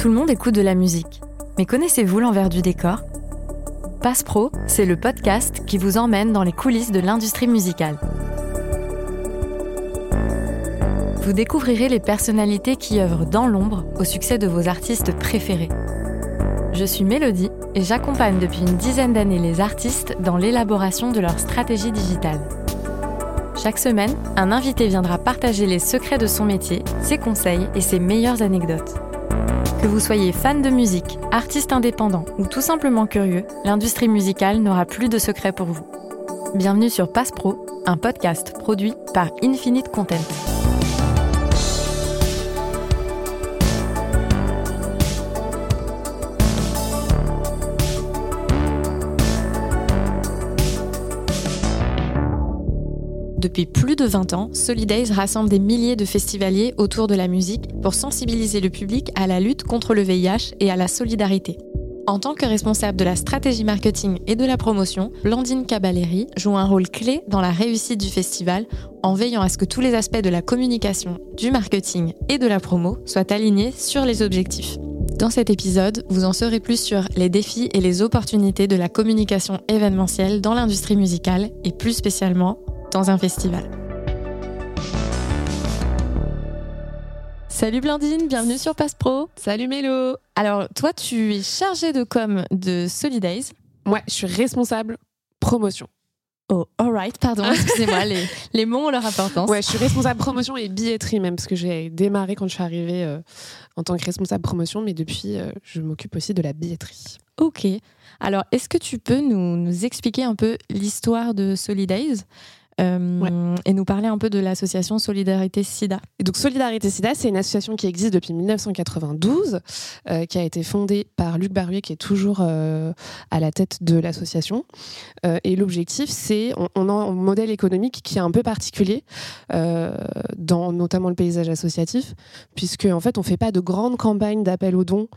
Tout le monde écoute de la musique, mais connaissez-vous l'envers du décor? Passe Pro, c'est le podcast qui vous emmène dans les coulisses de l'industrie musicale. Vous découvrirez les personnalités qui œuvrent dans l'ombre au succès de vos artistes préférés. Je suis Mélodie et j'accompagne depuis une dizaine d'années les artistes dans l'élaboration de leur stratégie digitale. Chaque semaine, un invité viendra partager les secrets de son métier, ses conseils et ses meilleures anecdotes. Que vous soyez fan de musique, artiste indépendant ou tout simplement curieux, l'industrie musicale n'aura plus de secrets pour vous. Bienvenue sur Passe Pro, un podcast produit par Infinite Content. Depuis plus de 20 ans, Solidays rassemble des milliers de festivaliers autour de la musique pour sensibiliser le public à la lutte contre le VIH et à la solidarité. En tant que responsable de la stratégie marketing et de la promotion, Blandine Caballeri joue un rôle clé dans la réussite du festival en veillant à ce que tous les aspects de la communication, du marketing et de la promo soient alignés sur les objectifs. Dans cet épisode, vous en saurez plus sur les défis et les opportunités de la communication événementielle dans l'industrie musicale et plus spécialement dans un festival. Salut Blandine, bienvenue sur Passe Pro. Salut Mélo. Alors, toi, tu es chargée de com de Solidays. Ouais, je suis responsable promotion. Oh, alright, pardon, excusez-moi, les, les, mots ont leur importance. Ouais, je suis responsable promotion et billetterie même, parce que j'ai démarré quand je suis arrivée euh, en tant que responsable promotion, mais depuis, euh, je m'occupe aussi de la billetterie. Ok. Alors, est-ce que tu peux nous, nous expliquer un peu l'histoire de Solidays? Euh, et nous parler un peu de l'association Solidarité SIDA. Et donc Solidarité SIDA, c'est une association qui existe depuis 1992, euh, qui a été fondée par Luc Barbier, qui est toujours euh, à la tête de l'association. et l'objectif, c'est, on, a un modèle économique qui est un peu particulier, dans notamment le paysage associatif, puisque en fait, on fait pas de grandes campagnes d'appel aux dons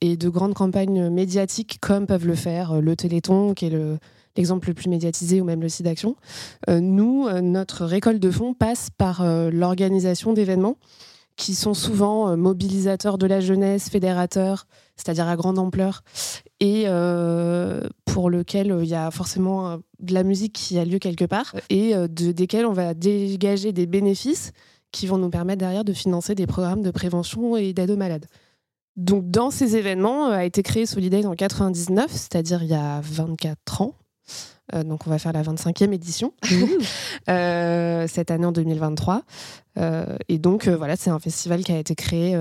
et de grandes campagnes médiatiques comme peuvent le faire le Téléthon, qui est le l'exemple le plus médiatisé ou même le site d'action. Euh, nous, euh, notre récolte de fonds passe par euh, l'organisation d'événements qui sont souvent mobilisateurs de la jeunesse, fédérateurs, c'est-à-dire à grande ampleur, et pour lequel il y a forcément de la musique qui a lieu quelque part, et de, desquels on va dégager des bénéfices qui vont nous permettre derrière de financer des programmes de prévention et d'aide aux malades. Donc dans ces événements a été créé Solidays en 99, c'est-à-dire il y a 24 ans, donc on va faire la 25e édition euh, cette année en 2023. Euh, et donc voilà, c'est un festival qui a été créé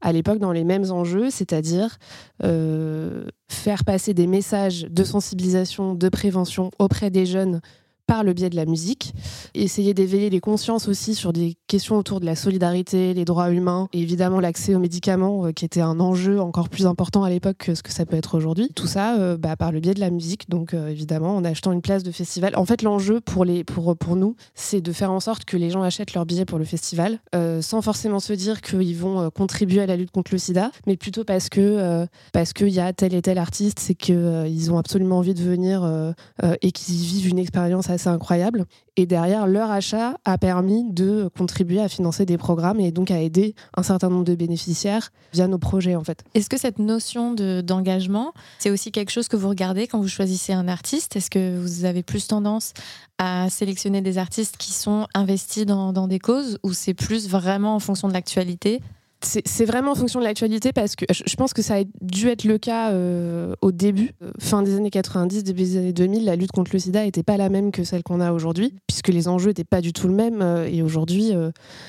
à l'époque dans les mêmes enjeux, c'est-à-dire faire passer des messages de sensibilisation, de prévention auprès des jeunes par le biais de la musique. Essayer d'éveiller les consciences aussi sur des questions autour de la solidarité, les droits humains, et évidemment l'accès aux médicaments, euh, qui était un enjeu encore plus important à l'époque que ce que ça peut être aujourd'hui. Tout ça euh, bah, par le biais de la musique, donc euh, évidemment en achetant une place de festival. En fait, l'enjeu pour, pour, pour nous, c'est de faire en sorte que les gens achètent leur billet pour le festival, sans forcément se dire qu'ils vont contribuer à la lutte contre le sida, mais plutôt parce que parce qu'il y a tel et tel artiste, c'est qu'ils ont absolument envie de venir et qu'ils vivent une expérience assez incroyable. Et derrière, leur achat a permis de contribuer à financer des programmes et donc à aider un certain nombre de bénéficiaires via nos projets en fait. Est-ce que cette notion d'engagement, c'est aussi quelque chose que vous regardez quand vous choisissez un artiste? Est-ce que vous avez plus tendance à sélectionner des artistes qui sont investis dans, dans des causes ou c'est plus vraiment en fonction de l'actualité? C'est vraiment en fonction de l'actualité parce que je pense que ça a dû être le cas euh, au début, euh, fin des années 90, début des années 2000, la lutte contre le sida n'était pas la même que celle qu'on a aujourd'hui, puisque les enjeux n'étaient pas du tout le même. Euh, et aujourd'hui,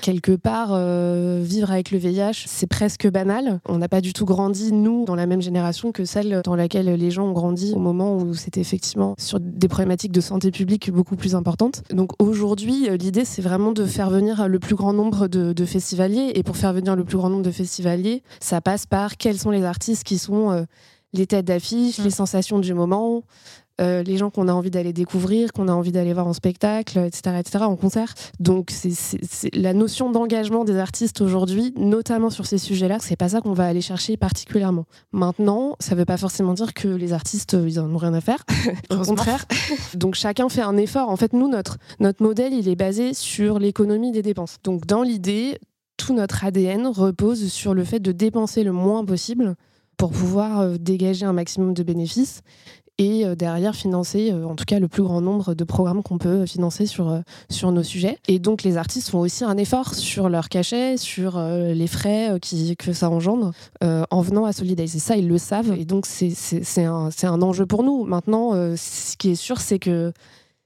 quelque part, vivre avec le VIH, c'est presque banal. On n'a pas du tout grandi, nous, dans la même génération que celle dans laquelle les gens ont grandi au moment où c'était effectivement sur des problématiques de santé publique beaucoup plus importantes. Donc aujourd'hui, l'idée, c'est vraiment de faire venir le plus grand nombre de, festivaliers. Et pour faire venir le plus grand nombre de festivaliers, ça passe par quels sont les artistes qui sont euh, les têtes d'affiche, les sensations du moment, euh, les gens qu'on a envie d'aller découvrir, qu'on a envie d'aller voir en spectacle, etc., etc., en concert. Donc, c'est la notion d'engagement des artistes aujourd'hui, notamment sur ces sujets-là, c'est pas ça qu'on va aller chercher particulièrement. Maintenant, ça veut pas forcément dire que les artistes, ils en ont rien à faire. Au contraire. Donc, chacun fait un effort. En fait, nous, notre, notre modèle, il est basé sur l'économie des dépenses. Donc, dans l'idée, tout notre ADN repose sur le fait de dépenser le moins possible pour pouvoir dégager un maximum de bénéfices et euh, derrière financer euh, en tout cas le plus grand nombre de programmes qu'on peut financer sur, euh, sur nos sujets. Et donc les artistes font aussi un effort sur leur cachet, sur les frais qui, que ça engendre en venant à Solidays. Et ça, ils le savent. Et donc c'est un, un enjeu pour nous. Maintenant, ce qui est sûr, c'est que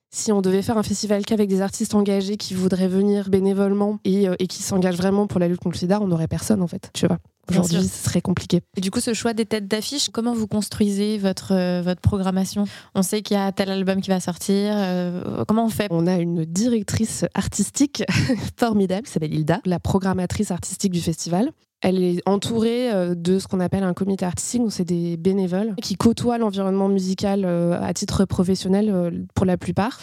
si on devait faire un festival qu'avec des artistes engagés qui voudraient venir bénévolement et, et qui s'engagent vraiment pour la lutte contre le sida, on n'aurait personne en fait. Tu vois. Aujourd'hui, ce serait compliqué. Et du coup, ce choix des têtes d'affiche, comment vous construisez votre, euh, votre programmation? On sait qu'il y a tel album qui va sortir. Euh, comment on fait? On a une directrice artistique formidable qui s'appelle Hilda, la programmatrice artistique du festival. Elle est entourée euh, de ce qu'on appelle un comité artistique, où c'est des bénévoles qui côtoient l'environnement musical euh, à titre professionnel euh, pour la plupart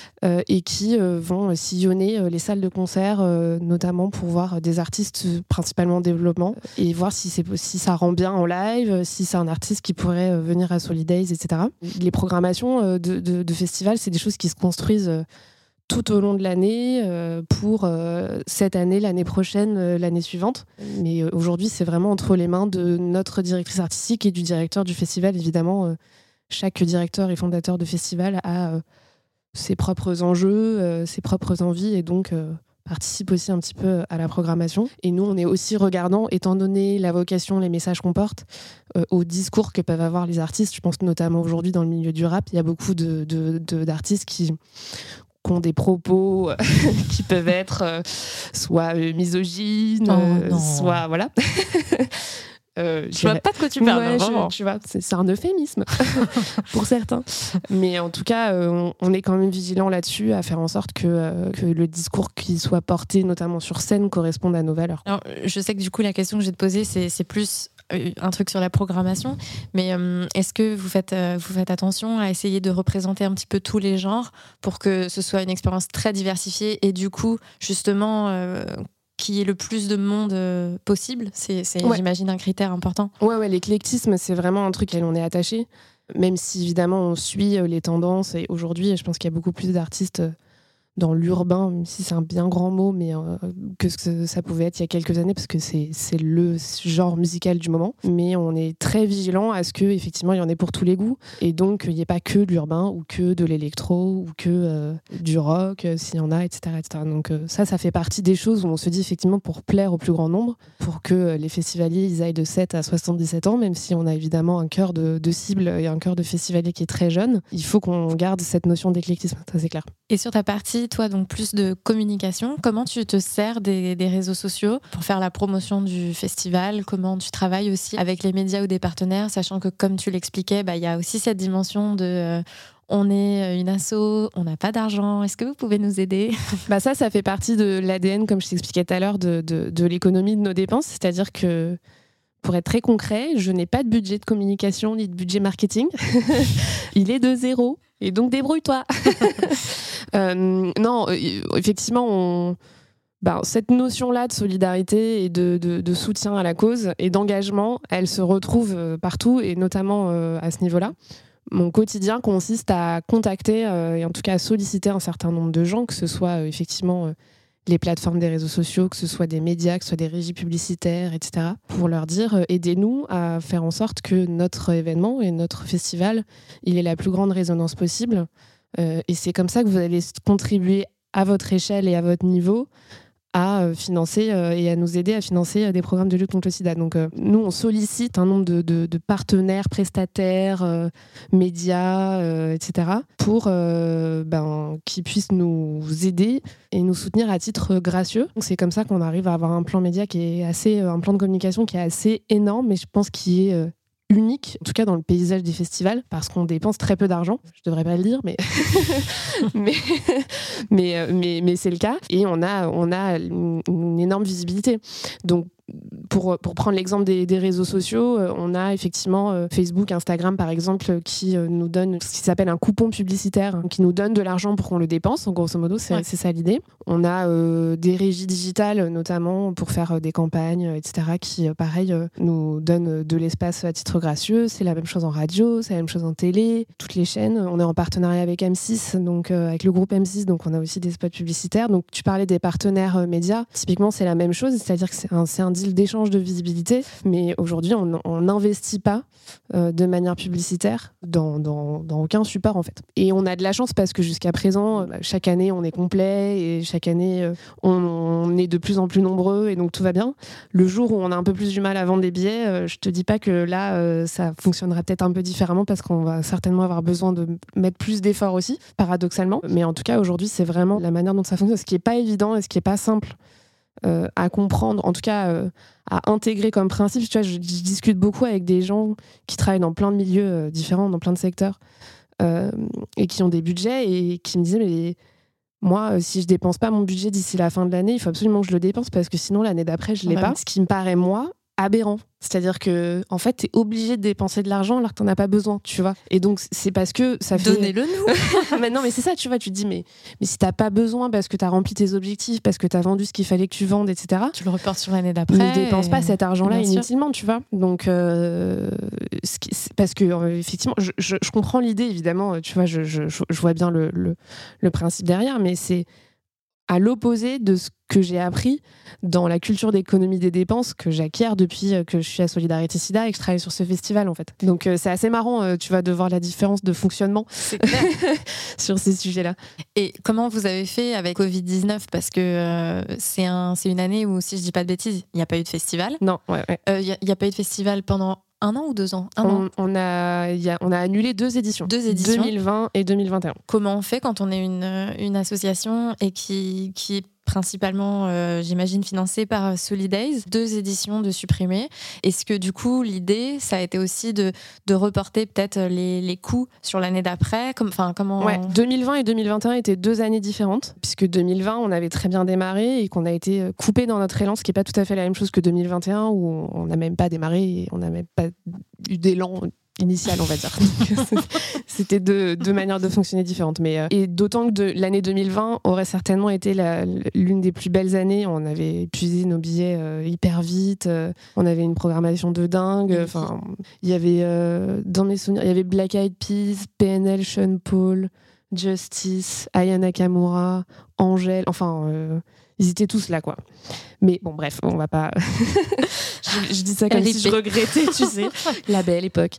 et qui vont sillonner les salles de concert, notamment pour voir des artistes principalement en développement et voir si, si ça rend bien en live, si c'est un artiste qui pourrait venir à Solidays, etc. Les programmations de festivals, c'est des choses qui se construisent tout au long de l'année euh, pour euh, cette année, l'année prochaine, euh, l'année suivante. Mais aujourd'hui, c'est vraiment entre les mains de notre directrice artistique et du directeur du festival. Évidemment, chaque directeur et fondateur de festival a ses propres enjeux, ses propres envies et donc participe aussi un petit peu à la programmation. Et nous, on est aussi regardant, étant donné la vocation, les messages qu'on porte, au discours que peuvent avoir les artistes. Je pense notamment aujourd'hui dans le milieu du rap, il y a beaucoup d'artistes de, qui qui ont des propos euh, qui peuvent être euh, soit euh, misogynes, soit voilà. Euh, je vois pas de quoi tu parles. tu vois, c'est un euphémisme pour certains. Mais en tout cas, on, est quand même vigilant là-dessus à faire en sorte que, que le discours qui soit porté, notamment sur scène, corresponde à nos valeurs. Alors, je sais que du coup, la question que je vais te poser, c'est plus un truc sur la programmation, mais euh, est-ce que vous faites, euh, vous faites attention à essayer de représenter un petit peu tous les genres pour que ce soit une expérience très diversifiée et du coup, justement, qu'il y ait le plus de monde possible? C'est, j'imagine, un critère important. Ouais, ouais l'éclectisme, c'est vraiment un truc auquel on est attaché, même si évidemment on suit les tendances. Et aujourd'hui, je pense qu'il y a beaucoup plus d'artistes dans l'urbain, même si c'est un bien grand mot, mais euh, que ce que ça pouvait être il y a quelques années, parce que c'est le genre musical du moment. Mais on est très vigilant à ce que effectivement il y en ait pour tous les goûts, et donc il n'y ait pas que de l'urbain ou que de l'électro ou que euh, du rock, euh, s'il y en a, etc., etc. Donc ça, ça fait partie des choses où on se dit effectivement pour plaire au plus grand nombre, pour que les festivaliers ils aillent de 7 à 77 ans, même si on a évidemment un cœur de, de cible et un cœur de festivalier qui est très jeune, il faut qu'on garde cette notion d'éclectisme, ça c'est clair. Et sur ta partie toi, donc plus de communication. Comment tu te sers des, réseaux sociaux pour faire la promotion du festival? Comment tu travailles aussi avec les médias ou des partenaires, sachant que, comme tu l'expliquais, bah, il y a aussi cette dimension de euh, on est une asso, on n'a pas d'argent, est-ce que vous pouvez nous aider? Bah Ça, ça fait partie de l'ADN, comme je t'expliquais tout à l'heure, de, de l'économie de nos dépenses. C'est-à-dire que, pour être très concret, je n'ai pas de budget de communication ni de budget marketing. Il est de zéro. Et donc, débrouille-toi. Euh, non, euh, effectivement, ben, cette notion-là de solidarité et de, soutien à la cause et d'engagement, elle se retrouve euh, partout et notamment à ce niveau-là. Mon quotidien consiste à contacter et en tout cas à solliciter un certain nombre de gens, que ce soit effectivement les plateformes des réseaux sociaux, que ce soit des médias, que ce soit des régies publicitaires, etc., pour leur dire aidez-nous à faire en sorte que notre événement et notre festival, il ait la plus grande résonance possible. Euh, et c'est comme ça que vous allez contribuer à votre échelle et à votre niveau à euh, financer euh, et à nous aider à financer des programmes de lutte contre le sida. Donc nous, on sollicite un nombre de, partenaires, prestataires, médias, etc., pour ben, qu'ils puissent nous aider et nous soutenir à titre gracieux. C'est comme ça qu'on arrive à avoir un plan média qui est assez, un plan de communication qui est assez énorme, mais je pense qu'il est unique, en tout cas dans le paysage des festivals, parce qu'on dépense très peu d'argent. Je devrais pas le dire, mais mais, mais, mais, c'est le cas. Et on a, on a une, énorme visibilité. Donc, pour, pour prendre l'exemple des, des, réseaux sociaux, on a effectivement Facebook, Instagram par exemple, qui nous donne ce qui s'appelle un coupon publicitaire, qui nous donne de l'argent pour qu'on le dépense. En grosso modo, c'est ça l'idée. On a des régies digitales, notamment pour faire des campagnes, etc., qui, pareil, nous donnent de l'espace à titre gracieux. C'est la même chose en radio, c'est la même chose en télé, toutes les chaînes. On est en partenariat avec M6, donc avec le groupe M6, donc on a aussi des spots publicitaires. Donc tu parlais des partenaires médias. Typiquement, c'est la même chose, c'est-à-dire que c'est un, un, deal d'échange de visibilité, mais aujourd'hui, on n'investit pas de manière publicitaire dans, dans, aucun support en fait. Et on a de la chance parce que jusqu'à présent, bah, chaque année, on est complet et chaque année, on, on, est de plus en plus nombreux et donc tout va bien. Le jour où on a un peu plus du mal à vendre des billets, je te dis pas que là, ça fonctionnera peut-être un peu différemment parce qu'on va certainement avoir besoin de mettre plus d'efforts aussi, paradoxalement. Mais en tout cas, aujourd'hui, c'est vraiment la manière dont ça fonctionne, ce qui n'est pas évident et ce qui n'est pas simple euh, à comprendre, en tout cas euh, à intégrer comme principe. Tu vois, je, discute beaucoup avec des gens qui travaillent dans plein de milieux euh, différents, dans plein de secteurs, et qui ont des budgets et qui me disaient mais moi, si je dépense pas mon budget d'ici la fin de l'année, il faut absolument que je le dépense parce que sinon l'année d'après je l'ai pas. Ce qui me paraît moi aberrant. C'est-à-dire que en fait, tu es obligé de dépenser de l'argent alors que t'en as pas besoin, tu vois. Et donc c'est parce que ça fait Donnez-le nous. mais non, mais c'est ça, tu vois, tu te dis mais mais si t'as pas besoin parce que tu as rempli tes objectifs, parce que tu as vendu ce qu'il fallait que tu vendes, etc. Tu le reportes sur l'année d'après. Ne dépense pas cet argent-là inutilement, tu vois. Donc euh, parce que euh, effectivement, je, je, comprends l'idée évidemment, tu vois, je, je, vois bien le, le, le principe derrière, mais c'est à l'opposé de ce que j'ai appris dans la culture d'économie des dépenses que j'acquiers depuis euh, que je suis à Solidarité Sida et que je travaille sur ce festival en fait. Donc euh, c'est assez marrant, euh, tu vas de voir la différence de fonctionnement sur ces sujets-là. Et comment vous avez fait avec Covid-19 Parce que c'est un, une année où, si je dis pas de bêtises, il n'y a pas eu de festival. Non, ouais. Il n'y a, pas eu de festival pendant un an ou deux ans? On, a, on a annulé deux éditions. Deux éditions. 2020 et 2021. Comment on fait quand on est une, une association et qui, qui est principalement, euh, j'imagine, financé par euh, Solidays, deux éditions de supprimer. Est-ce que du coup, l'idée, ça a été aussi de, de reporter peut-être les, les, coûts sur l'année d'après? Comme, comment... Ouais, 2020 et 2021 étaient deux années différentes, puisque 2020, on avait très bien démarré et qu'on a été euh, coupé dans notre élan, ce qui n'est pas tout à fait la même chose que 2021, où on n'a même pas démarré et on n'a même pas eu d'élan initiale, on va dire. C'était deux, deux, manières de fonctionner différentes. Mais, euh, et d'autant que l'année 2020 aurait certainement été l'une des plus belles années. On avait épuisé nos billets euh, hyper vite. Euh, on avait une programmation de dingue. Enfin, il y avait, dans mes souvenirs, il y avait Black Eyed Peas, PNL, Sean Paul, Justice, Ayana Nakamura, Angèle. Enfin ils étaient tous là, quoi. Mais bon, bref, on va pas. je, dis ça comme si je regrettais, tu sais, la belle époque.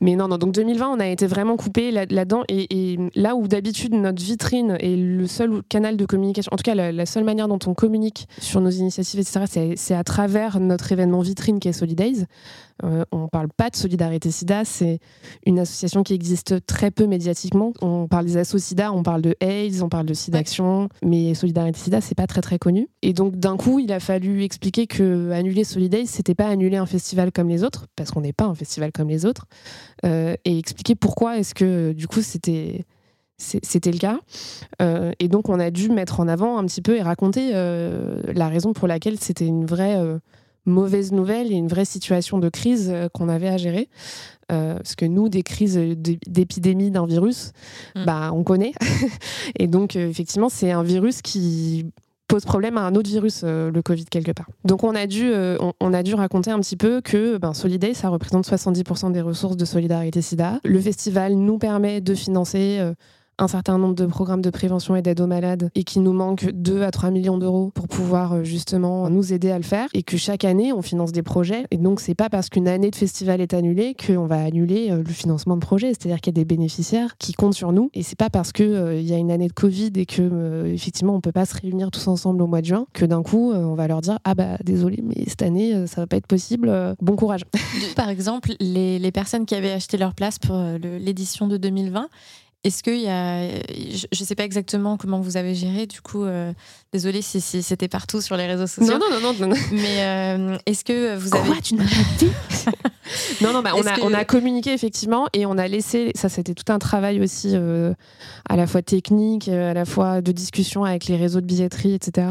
Mais non, non, donc 2020, on a été vraiment coupé là-dedans. et, là où d'habitude, notre vitrine est le seul canal de communication, en tout cas, la, seule manière dont on communique sur nos initiatives, etc., c'est à travers notre événement vitrine qui est Solidays. Euh, on ne parle pas de Solidarité Sida, c'est une association qui existe très peu médiatiquement. On parle des assos Sida, on parle de AIDS, on parle de SIDAction, mais Solidarité Sida, c'est pas très très connu. Et donc d'un coup, il a fallu expliquer que annuler Solidays, c'était pas annuler un festival comme les autres, parce qu'on n'est pas un festival comme les autres, euh, et expliquer pourquoi est-ce que du coup c'était c'était le cas. Euh, et donc, on a dû mettre en avant un petit peu et raconter la raison pour laquelle c'était une vraie mauvaise nouvelle et une vraie situation de crise euh, qu'on avait à gérer. Euh, parce que nous, des crises d'épidémie d'un virus, mm. bah, on connaît. et donc, euh, effectivement, c'est un virus qui pose problème à un autre virus, le Covid, quelque part. Donc, on a dû, on, a dû raconter un petit peu que ben, Soliday, ça représente 70% des ressources de Solidarité SIDA. Le festival nous permet de financer un certain nombre de programmes de prévention et d'aide aux malades et qu'il nous manque 2 à 3 millions d'euros pour pouvoir euh, justement nous aider à le faire et que chaque année on finance des projets. Et donc c'est pas parce qu'une année de festival est annulée qu'on va annuler euh, le financement de projets. C'est-à-dire qu'il y a des bénéficiaires qui comptent sur nous. Et c'est pas parce que euh, il y a une année de Covid et que effectivement on peut pas se réunir tous ensemble au mois de juin que d'un coup on va leur dire ah bah désolé mais cette année ça va pas être possible bon courage par exemple les, les personnes qui avaient acheté leur place pour l'édition de 2020 est-ce qu'il y a. Je ne sais pas exactement comment vous avez géré, du coup, euh, désolé si, c'était partout sur les réseaux sociaux. Non, non, non, non. non. Mais euh, est-ce que vous avez. Quoi, tu ne m'as pas dit Non, non, bah, on, a, on a communiqué effectivement et on a laissé. Ça, c'était tout un travail aussi, euh, à la fois technique, à la fois de discussion avec les réseaux de billetterie, etc.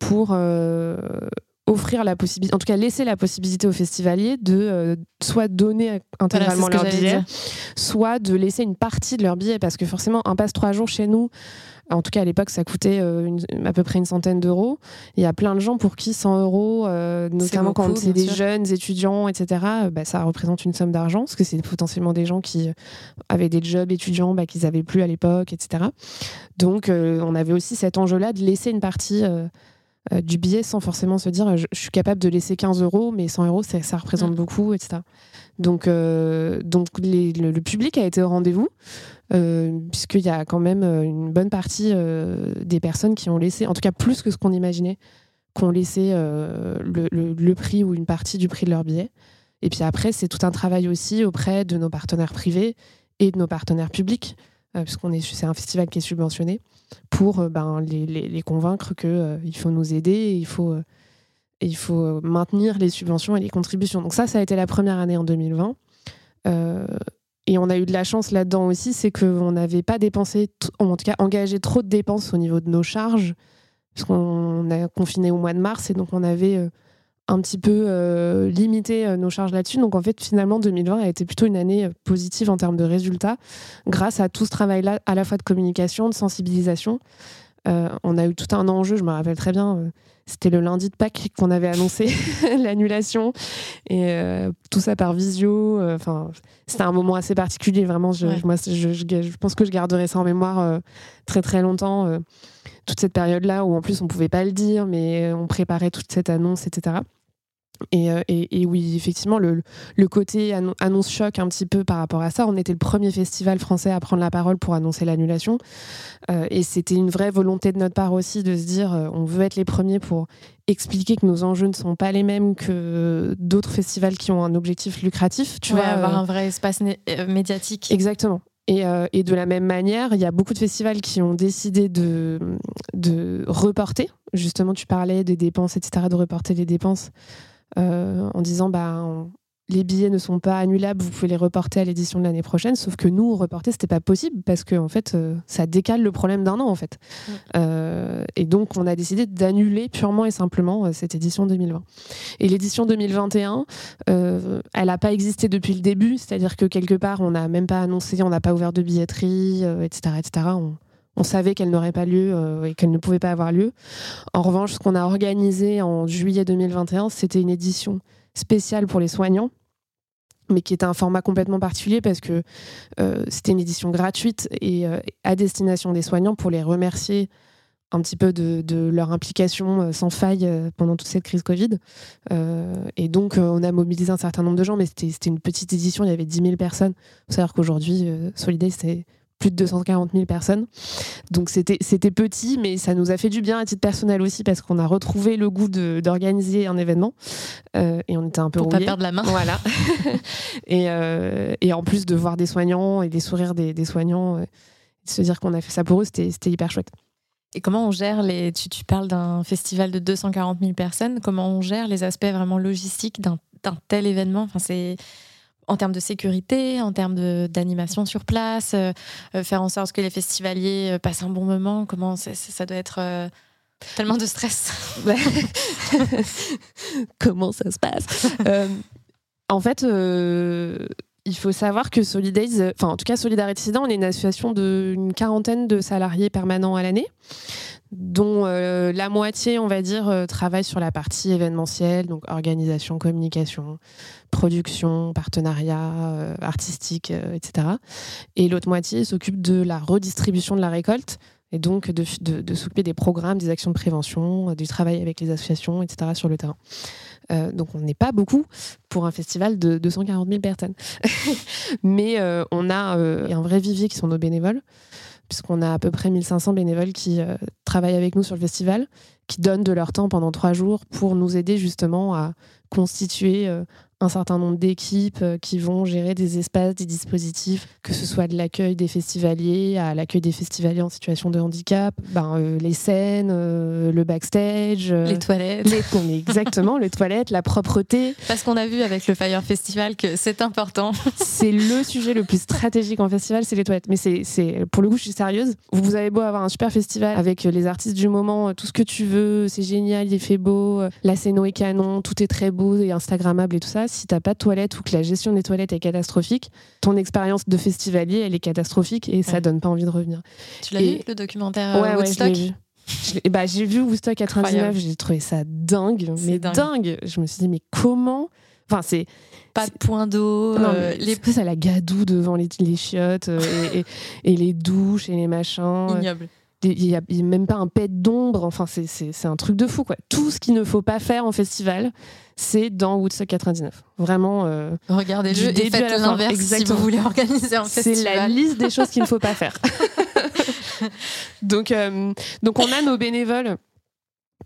pour offrir la possibilité, en tout cas laisser la possibilité aux festivaliers de soit donner intégralement leur billet, soit de laisser une partie de leur billet, parce que forcément, un passe trois jours chez nous, en tout cas, à l'époque, ça coûtait euh, à peu près une centaine d'euros. Il y a plein de gens pour qui 100 euros, euh, notamment quand c'est des jeunes étudiants, etc., euh, bah, ça représente une somme d'argent, parce que c'est potentiellement des gens qui avaient des jobs étudiants bah, qu'ils n'avaient plus à l'époque, etc. Donc, on avait aussi cet enjeu-là de laisser une partie du billet sans forcément se dire je, suis capable de laisser 15 euros, mais 100 euros, ça, représente mm. beaucoup, etc. Donc, donc le, public a été au rendez-vous. Euh, puisqu'il y a quand même euh, une bonne partie euh, des personnes qui ont laissé, en tout cas plus que ce qu'on imaginait, qui ont laissé le, prix ou une partie du prix de leur billet. Et puis après, c'est tout un travail aussi auprès de nos partenaires privés et de nos partenaires publics, puisqu'on est, c'est un festival qui est subventionné, pour ben, les, les, convaincre qu'il faut nous aider, il faut, il faut maintenir les subventions et les contributions. Donc ça, ça a été la première année en 2020. Et on a eu de la chance là-dedans aussi, c'est qu'on n'avait pas dépensé, en tout cas engagé trop de dépenses au niveau de nos charges, puisqu'on a confiné au mois de mars et donc on avait euh, un petit peu euh, limité euh, nos charges là-dessus. Donc en fait, finalement, 2020 a été plutôt une année positive en termes de résultats, grâce à tout ce travail-là, à la fois de communication, de sensibilisation. on a eu tout un enjeu, je me rappelle très bien c'était le lundi de Pâques qu'on avait annoncé l'annulation et euh, tout ça par visio. Euh, enfin, c'était un moment assez particulier. Vraiment, je, moi, je, pense que je garderai ça en mémoire euh, très très longtemps. toute cette période-là où en plus on pouvait pas le dire, mais on préparait toute cette annonce, etc. Euh, et, oui, effectivement, le, côté annonce choc un petit peu par rapport à ça. On était le premier festival français à prendre la parole pour annoncer l'annulation. Euh, et c'était une vraie volonté de notre part aussi de se dire euh, on veut être les premiers pour expliquer que nos enjeux ne sont pas les mêmes que d'autres festivals qui ont un objectif lucratif. Tu vas avoir un vrai espace médiatique. Exactement. Et, et, de la même manière, il y a beaucoup de festivals qui ont décidé de, de reporter. Justement, tu parlais des dépenses, etc., de reporter les dépenses. Euh, en disant bah, les billets ne sont pas annulables, vous pouvez les reporter à l'édition de l'année prochaine. Sauf que nous, reporter, c'était pas possible parce que en fait, euh, ça décale le problème d'un an en fait. Euh, et donc, on a décidé d'annuler purement et simplement cette édition 2020. Et l'édition 2021, elle n'a pas existé depuis le début, c'est-à-dire que quelque part, on n'a même pas annoncé, on n'a pas ouvert de billetterie, etc., etc. On, on savait qu'elle n'aurait pas lieu euh, et qu'elle ne pouvait pas avoir lieu. En revanche, ce qu'on a organisé en juillet 2021, c'était une édition spéciale pour les soignants, mais qui était un format complètement particulier parce que euh, c'était une édition gratuite et euh, à destination des soignants pour les remercier un petit peu de, leur implication sans faille pendant toute cette crise Covid. et donc, on a mobilisé un certain nombre de gens, mais c'était une petite édition, il y avait 10 000 personnes. Il faut savoir qu'aujourd'hui, Solidaire, c'est plus de 240 000 personnes. Donc c'était petit, mais ça nous a fait du bien à titre personnel aussi parce qu'on a retrouvé le goût d'organiser un événement euh, et on était un peu pour pas perdre la main. Voilà. et, euh, et, en plus de voir des soignants et des sourires des, des soignants, euh, se dire qu'on a fait ça pour eux, c'était hyper chouette. Et comment on gère les. Tu, tu parles d'un festival de 240 000 personnes. Comment on gère les aspects vraiment logistiques d'un tel événement? Enfin, c'est en termes de sécurité, en termes d'animation sur place, euh, euh, faire en sorte que les festivaliers euh, passent un bon moment. Comment ça doit être tellement de stress. Comment ça se passe? En fait, il faut savoir que Solidays, enfin en tout cas Solidarité on est une association d'une quarantaine de salariés permanents à l'année dont la moitié, on va dire, travaille sur la partie événementielle, donc organisation, communication, production, partenariat euh, artistique, euh, etc. Et l'autre moitié s'occupe de la redistribution de la récolte et donc de, s'occuper des programmes, des actions de prévention, euh, du travail avec les associations, etc. sur le terrain. donc on n'est pas beaucoup pour un festival de 240 000 personnes. Mais on a un vrai vivier qui sont nos bénévoles, puisqu'on a à peu près 1500 bénévoles qui travaillent avec nous sur le festival, qui donnent de leur temps pendant trois jours pour nous aider justement à constituer un certain nombre d'équipes euh, qui vont gérer des espaces, des dispositifs, que ce soit de l'accueil des festivaliers à l'accueil des festivaliers en situation de handicap, ben, euh, les scènes, euh, le backstage, les toilettes. Les, exactement, les toilettes, la propreté. Parce qu'on a vu avec le Fire Festival que c'est important. c'est le sujet le plus stratégique en festival, c'est les toilettes. Mais c'est, pour le coup, je suis sérieuse. Vous avez beau avoir un super festival avec les artistes du moment, tout ce que tu veux, c'est génial, il fait beau, la scène est canon, tout est très beau et instagrammable et tout ça si t'as pas de toilettes ou que la gestion des toilettes est catastrophique, ton expérience de festivalier, elle est catastrophique et ça donne pas envie de revenir. Tu l'as vu, le documentaire euh, Woodstock bah, j'ai vu Woodstock 99, j'ai trouvé ça dingue, mais dingue. Je me suis dit, mais comment? Enfin, c'est. Pas de point d'eau. Euh, les... ça la gadoue devant les, les chiottes euh, et, et, les douches et les machins. Ignoble il n'y a, même pas un pet d'ombre. Enfin, c'est un truc de fou, quoi. Tout ce qu'il ne faut pas faire en festival, c'est dans Woodstock 99. Vraiment. Euh, Regardez-le et faites l'inverse si vous voulez organiser un festival. C'est la liste des choses qu'il ne faut pas faire. donc, euh, donc, on a nos bénévoles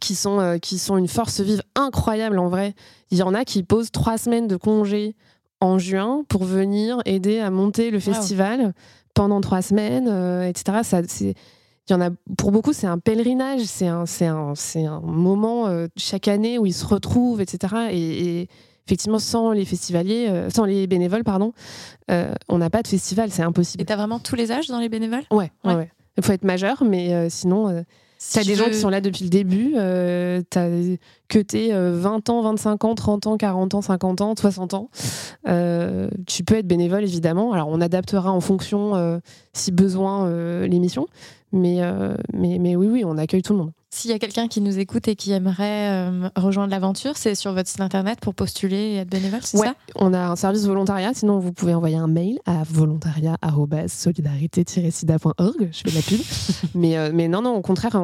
qui sont, euh, qui sont une force vive incroyable en vrai. Il y en a qui posent trois semaines de congé en juin pour venir aider à monter le festival pendant trois semaines, etc. Ça, c'est il y en a, pour beaucoup, c'est un pèlerinage, c'est un, c'est un, c'est un moment euh, chaque année où ils se retrouvent, etc. Et, effectivement, sans les festivaliers, euh, sans les bénévoles, pardon, euh, on n'a pas de festival, c'est impossible. Et t'as vraiment tous les âges dans les bénévoles? Ouais, ouais, ouais, Il faut être majeur, mais sinon, si t'as des gens qui sont là depuis le début, t'as que t'es 20 ans, 25 ans, 30 ans, 40 ans, 50 ans, 60 ans. tu peux être bénévole, évidemment. Alors, on adaptera en fonction, si besoin, l'émission. Mais, euh, mais, mais oui, oui, on accueille tout le monde. S'il y a quelqu'un qui nous écoute et qui aimerait euh, rejoindre l'aventure, c'est sur votre site internet pour postuler et être bénévole, c'est ça? On a un service volontariat, sinon vous pouvez envoyer un mail à volontariat-solidarité-sida.org. Je fais de la pub. mais, euh, mais non, non, au contraire,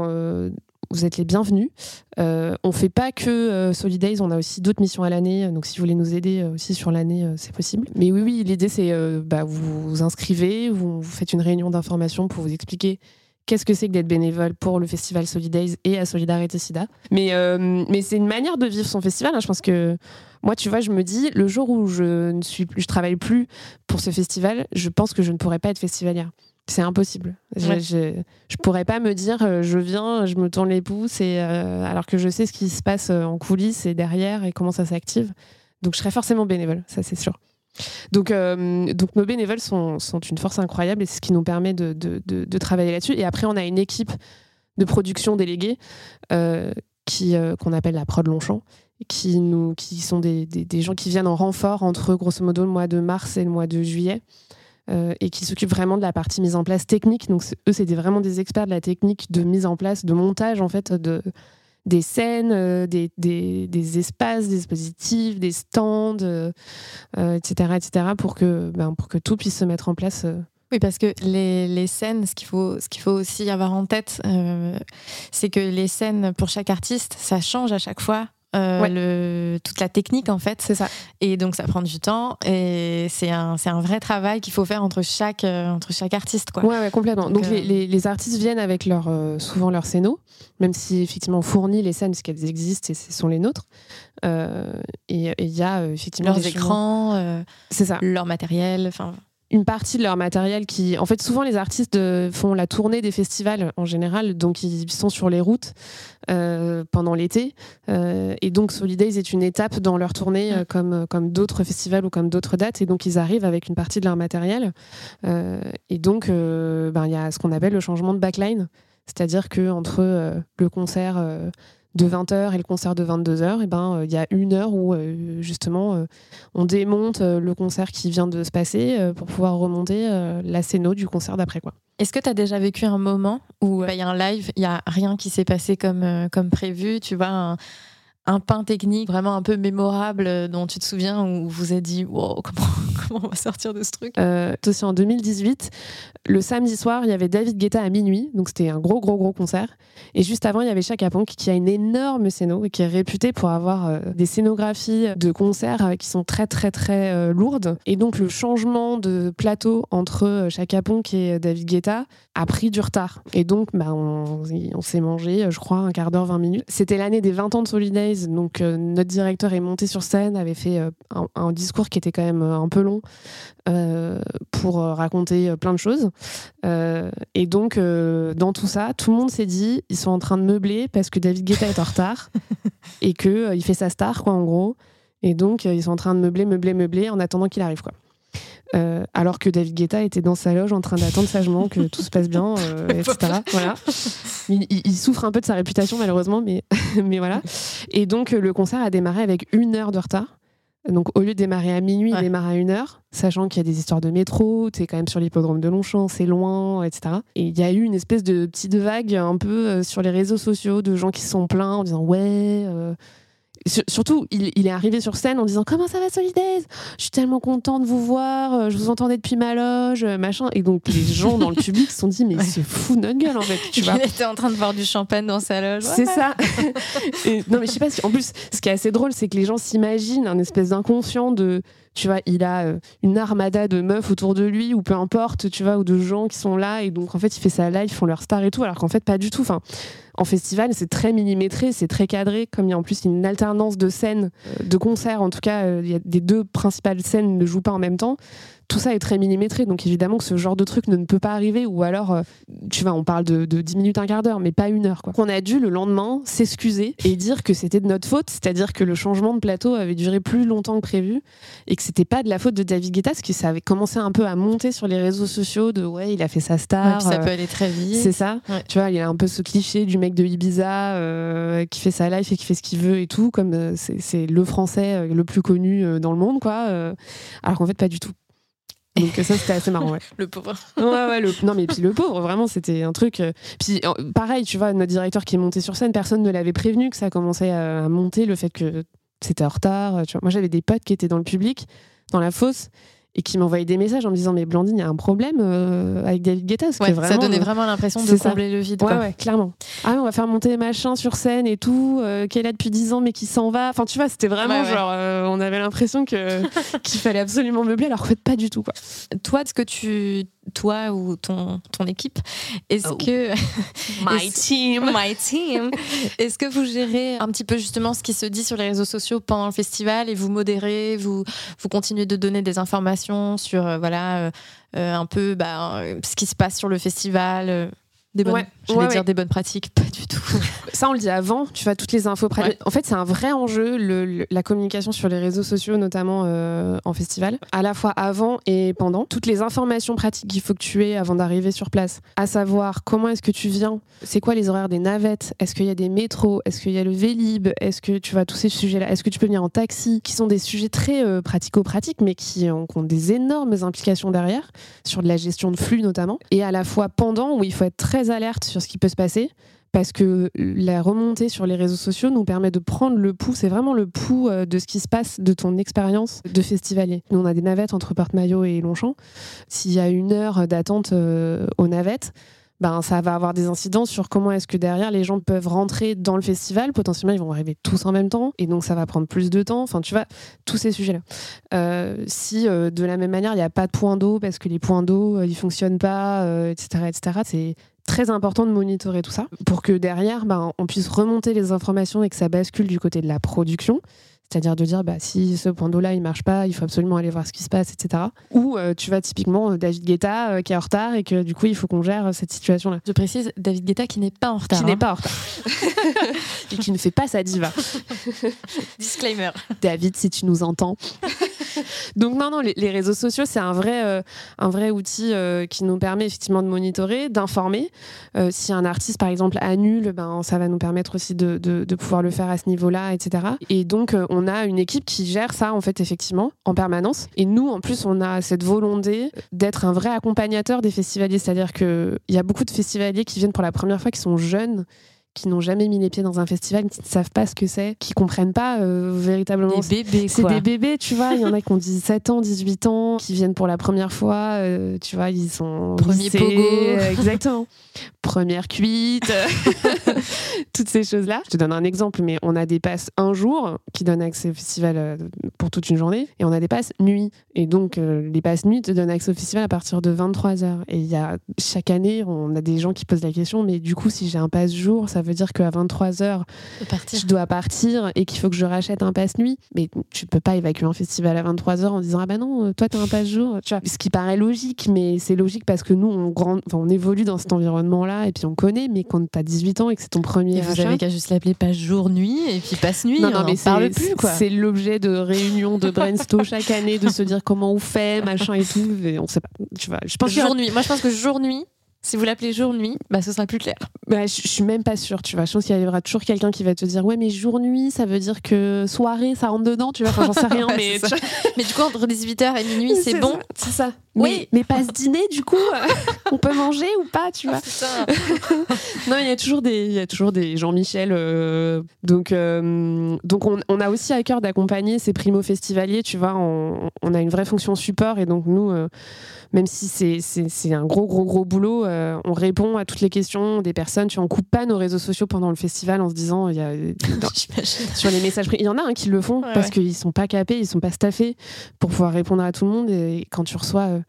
vous êtes les bienvenus. on ne fait pas que Solidays, on a aussi d'autres missions à l'année. Donc si vous voulez nous aider aussi sur l'année, c'est possible. Mais oui, oui, l'idée c'est bah, vous vous inscrivez, vous faites une réunion d'information pour vous expliquer qu'est-ce que c'est que d'être bénévole pour le festival Solidays et à Solidarité Sida. Mais, euh, mais c'est une manière de vivre son festival. Hein. Je pense que moi, tu vois, je me dis, le jour où je ne suis plus, je travaille plus pour ce festival, je pense que je ne pourrais pas être festivalière. C'est impossible. Je, je, pourrais pas me dire, euh, je viens, je me tourne les pouces, et, euh, alors que je sais ce qui se passe en coulisses et derrière et comment ça s'active. Donc, je serais forcément bénévole, ça c'est sûr. Donc, euh, donc nos bénévoles sont, sont, une force incroyable et c'est ce qui nous permet de, de, de, travailler là-dessus. Et après, on a une équipe de production déléguée euh, qui euh, qu'on appelle la prod Longchamp, qui, nous, qui sont des, des, des, gens qui viennent en renfort entre grosso modo le mois de mars et le mois de juillet. et qui s'occupent vraiment de la partie mise en place technique. Donc eux, des, vraiment des experts de la technique de mise en place, de montage en fait de, des scènes, euh, des, des, espaces, des dispositifs, des stands, etc., euh, euh, etc., pour que, ben, pour que tout puisse se mettre en place. Oui, parce que les, les scènes, ce qu'il faut, ce qu'il faut aussi avoir en tête, c'est que les scènes pour chaque artiste, ça change à chaque fois. Euh, le, toute la technique en fait. C'est ça. Et donc ça prend du temps et c'est un, un vrai travail qu'il faut faire entre chaque, euh, entre chaque artiste. Quoi. Ouais, complètement. Donc, euh, les, les, artistes viennent avec leur, souvent leurs scénos, même si effectivement on fournit les scènes parce qu'elles existent et ce sont les nôtres. et il y a effectivement leurs écrans, c'est ça. leur matériel. Enfin une partie de leur matériel qui. En fait, souvent, les artistes font la tournée des festivals en général, donc ils sont sur les routes euh, pendant l'été. Euh, et donc, Solidays est une étape dans leur tournée, euh, comme, comme d'autres festivals ou comme d'autres dates. Et donc, ils arrivent avec une partie de leur matériel. et donc, ben, il y a ce qu'on appelle le changement de backline. C'est-à-dire que entre le concert de 20h et le concert de 22h, et ben il y a une heure où justement on démonte le concert qui vient de se passer pour pouvoir remonter la scéno du concert d'après quoi. Est-ce que tu as déjà vécu un moment où il y a un live, il y a rien qui s'est passé comme comme prévu, tu vois pain technique vraiment un peu mémorable euh, dont tu te souviens où vous êtes dit wow, comment, on va sortir de ce truc? Euh, aussi en 2018 le samedi soir il y avait David Guetta à minuit donc c'était un gros gros gros concert. Et juste avant il y avait Chaka Ponk qui a une énorme scéno et qui est réputé pour avoir euh, des scénographies de concerts qui sont très très très lourdes. Et donc le changement de plateau entre Chaka Ponk et David Guetta a pris du retard. Et donc bah, on, on s'est mangé je crois un quart d'heure 20 minutes. C'était l'année des 20 ans de Solidaire Donc notre directeur est monté sur scène, avait fait un, discours qui était quand même un peu long pour raconter plein de choses. et donc, dans tout ça, tout le monde s'est dit, ils sont en train de meubler parce que David Guetta est en retard et que il fait sa star, quoi, en gros. Et donc, ils sont en train de meubler, meubler, meubler en attendant qu'il arrive, quoi. Euh, alors que David Guetta était dans sa loge en train d'attendre sagement que tout se passe bien, euh, etc. voilà. Il, souffre un peu de sa réputation malheureusement, mais, mais voilà. Et donc euh, le concert a démarré avec une heure de retard. Donc au lieu de démarrer à minuit, il démarre à une heure, sachant qu'il y a des histoires de métro, tu es quand même sur l'hippodrome de Longchamp, c'est loin, etc. Et il y a eu une espèce de petite vague un peu sur les réseaux sociaux de gens qui se sont plaints en disant ouais surtout, il, est arrivé sur scène en disant Comment ça va, Solidays Je suis tellement content de vous voir, euh, je vous entendais depuis ma loge, euh, machin. Et donc, les gens dans le public se sont dit Mais c'est fou notre gueule, en fait. Tu il était en train de boire du champagne dans sa loge. C'est ça. non, mais je sais pas si. En plus, ce qui est assez drôle, c'est que les gens s'imaginent un espèce d'inconscient de tu vois, il a euh, une armada de meufs autour de lui, ou peu importe, tu vois, ou de gens qui sont là, et donc en fait, il fait ça live, ils font leur star et tout, alors qu'en fait, pas du tout. Enfin, en festival, c'est très millimétré, c'est très cadré, comme il y a en plus une alternance de scènes, euh, de concerts, en tout cas, euh, il y a des deux principales scènes ne jouent pas en même temps tout ça est très millimétré, donc évidemment que ce genre de truc ne, peut pas arriver, ou alors, euh, tu vois, on parle de, 10 minutes, un quart d'heure, mais pas une heure. Quoi. On a dû le lendemain s'excuser et dire que c'était de notre faute, c'est-à-dire que le changement de plateau avait duré plus longtemps que prévu et que c'était pas de la faute de David Guetta, parce que ça avait commencé un peu à monter sur les réseaux sociaux de ouais, il a fait sa star. ça peut aller très vite. C'est ça. Tu vois, il y a un peu ce cliché du mec de Ibiza euh, qui fait sa life et qui fait ce qu'il veut et tout, comme euh, c'est le français le plus connu dans le monde, quoi. alors qu'en fait, pas du tout. Donc ça c'était assez marrant. Ouais. le pauvre. Ouais ouais. Le... Non mais puis le pauvre vraiment c'était un truc. Euh, puis pareil tu vois notre directeur qui est monté sur scène personne ne l'avait prévenu que ça commençait à monter le fait que c'était en retard. Tu vois. Moi j'avais des potes qui étaient dans le public dans la fosse et qui m'envoyait des messages en me disant mais Blandine il y a un problème euh, avec David Guetta vraiment, ça donnait vraiment l'impression de combler le vide ouais, ouais clairement. Ah on va faire monter machin sur scène et tout euh, qui est là depuis 10 ans mais qui s'en va. Enfin tu vois c'était vraiment genre euh, on avait l'impression que qu'il fallait absolument meubler alors en fait pas du tout quoi. Toi ce que tu toi ou ton, ton équipe, est-ce oh. que... My team. My team. Est-ce que vous gérez un petit peu justement ce qui se dit sur les réseaux sociaux pendant le festival et vous modérez, vous, vous continuez de donner des informations sur euh, voilà, euh, euh, un peu bah, ce qui se passe sur le festival des bonnes, je vais dire des bonnes pratiques, pas du tout. Ça, on le dit avant, tu vois, toutes les infos. En fait, c'est un vrai enjeu, le, la communication sur les réseaux sociaux, notamment euh, en festival, à la fois avant et pendant. Toutes les informations pratiques qu'il faut que tu aies avant d'arriver sur place, à savoir comment est-ce que tu viens, c'est quoi les horaires des navettes, est-ce qu'il y a des métros, est-ce qu'il y a le Vélib, est-ce que tu vois tous ces sujets-là, est-ce que tu peux venir en taxi, qui sont des sujets très euh, pratico-pratiques, mais qui ont, qui ont des énormes implications derrière, sur de la gestion de flux notamment, et à la fois pendant, où il faut être très alerte sur ce qui peut se passer parce que la remontée sur les réseaux sociaux nous permet de prendre le pouls, c'est vraiment le pouls euh, de ce qui se passe de ton expérience de festivalier. Nous, on a des navettes entre Porte-Maillot et Longchamp. S'il y a une heure d'attente euh, aux navettes, ben, ça va avoir des incidences sur comment est-ce que derrière les gens peuvent rentrer dans le festival. Potentiellement, ils vont arriver tous en même temps et donc ça va prendre plus de temps. Enfin, tu vois, tous ces sujets-là. Euh, si de la même manière, il n'y a pas de point d'eau parce que les points d'eau, ils fonctionnent pas, etc., etc., c'est très important de monitorer tout ça pour que derrière, ben, on puisse remonter les informations et que ça bascule du côté de la production. C'est-à-dire de dire, bah, si ce point d'eau-là, il marche pas, il faut absolument aller voir ce qui se passe, etc. Ou euh, tu vois typiquement euh, David Guetta euh, qui est en retard et que du coup, il faut qu'on gère cette situation-là. Je précise, David Guetta qui n'est pas en retard. Qui n'est hein. pas en retard. et qui ne fait pas sa diva. Disclaimer. David, si tu nous entends. Donc non, non, les, réseaux sociaux, c'est un vrai, euh, un vrai outil euh, qui nous permet effectivement de monitorer, d'informer. Euh, si un artiste, par exemple, annule, ben, ça va nous permettre aussi de, de, pouvoir le faire à ce niveau-là, etc. Et donc, on a une équipe qui gère ça, en fait, effectivement, en permanence. Et nous, en plus, on a cette volonté d'être un vrai accompagnateur des festivaliers. C'est-à-dire qu'il y a beaucoup de festivaliers qui viennent pour la première fois, qui sont jeunes qui n'ont jamais mis les pieds dans un festival, qui ne savent pas ce que c'est, qui comprennent pas euh, véritablement. Des bébés, C'est des bébés, tu vois. Il y en a qui ont 17 ans, 18 ans, qui viennent pour la première fois. Euh, tu vois, ils sont. Premier pogo. Euh, exactement. Première cuite. Toutes ces choses-là. Je te donne un exemple, mais on a des passes un jour qui donnent accès au festival pour toute une journée, et on a des passes nuit. Et donc, les passes nuit te donnent accès au festival à partir de 23h. Et il y a chaque année, on a des gens qui posent la question, mais du coup, si j'ai un passe jour, ça ça veut dire qu'à 23h, je dois partir et qu'il faut que je rachète un passe-nuit. Mais tu peux pas évacuer un festival à 23h en disant Ah bah non, toi, t'as un passe-jour. Ce qui paraît logique, mais c'est logique parce que nous, on, grand... on évolue dans cet environnement-là et puis on connaît, mais quand t'as 18 ans et que c'est ton premier. Et vous avez qu'à juste l'appeler passe-jour-nuit et puis passe-nuit. Non, non, mais parle plus, quoi. C'est l'objet de réunions de brainstorm chaque année, de se dire comment on fait, machin et tout. Et on sait pas. Tu vois, je pense jour-nuit. Moi, je pense que jour-nuit, si vous l'appelez jour-nuit, bah, ce sera plus clair. Bah, je, suis même pas sûre, tu vois. Je pense qu'il y aura toujours quelqu'un qui va te dire Ouais, mais jour-nuit, ça veut dire que soirée, ça rentre dedans, tu vois. Enfin, j'en sais rien. mais, mais du coup, entre 18h et minuit, c'est bon. C'est ça. Oui. Mais, pas ce dîner, du coup, on peut manger ou pas, tu vois. non, il y a toujours des, il y a toujours des Jean-Michel. Euh, donc, euh, donc on, on, a aussi à cœur d'accompagner ces primo-festivaliers, tu vois. On, on, a une vraie fonction support et donc nous. Euh, même si c'est un gros, gros, gros boulot, euh, on répond à toutes les questions des personnes. Tu en coupes pas nos réseaux sociaux pendant le festival en se disant, il y a, sur les messages, il y en a un qui le font parce qu'ils sont pas capés, ils sont pas staffés pour pouvoir répondre à tout le monde. Et quand tu reçois